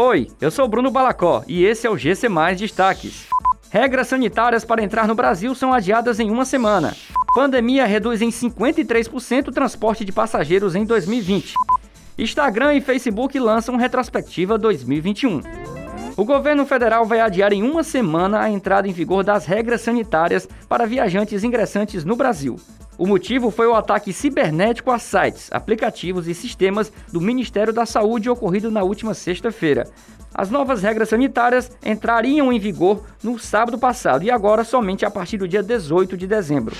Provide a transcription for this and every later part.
Oi, eu sou Bruno Balacó e esse é o GC Mais Destaques. Regras sanitárias para entrar no Brasil são adiadas em uma semana. Pandemia reduz em 53% o transporte de passageiros em 2020. Instagram e Facebook lançam retrospectiva 2021. O governo federal vai adiar em uma semana a entrada em vigor das regras sanitárias para viajantes ingressantes no Brasil. O motivo foi o ataque cibernético a sites, aplicativos e sistemas do Ministério da Saúde ocorrido na última sexta-feira. As novas regras sanitárias entrariam em vigor no sábado passado e agora somente a partir do dia 18 de dezembro.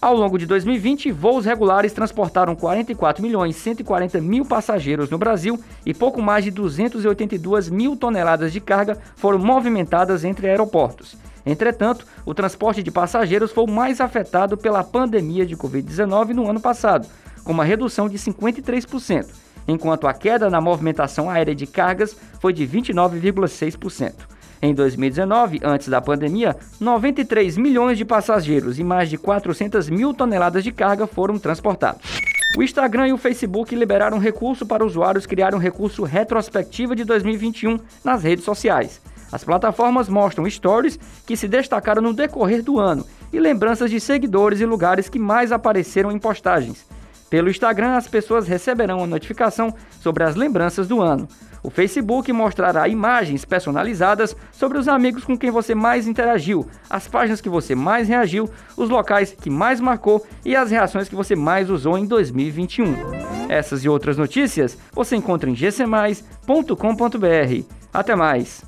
Ao longo de 2020, voos regulares transportaram 44 milhões 140 mil passageiros no Brasil e pouco mais de 282 mil toneladas de carga foram movimentadas entre aeroportos. Entretanto, o transporte de passageiros foi o mais afetado pela pandemia de Covid-19 no ano passado, com uma redução de 53%, enquanto a queda na movimentação aérea de cargas foi de 29,6%. Em 2019, antes da pandemia, 93 milhões de passageiros e mais de 400 mil toneladas de carga foram transportados. O Instagram e o Facebook liberaram recurso para usuários criarem um recurso retrospectiva de 2021 nas redes sociais. As plataformas mostram stories que se destacaram no decorrer do ano e lembranças de seguidores e lugares que mais apareceram em postagens. Pelo Instagram, as pessoas receberão a notificação sobre as lembranças do ano. O Facebook mostrará imagens personalizadas sobre os amigos com quem você mais interagiu, as páginas que você mais reagiu, os locais que mais marcou e as reações que você mais usou em 2021. Essas e outras notícias você encontra em gcmais.com.br. Até mais!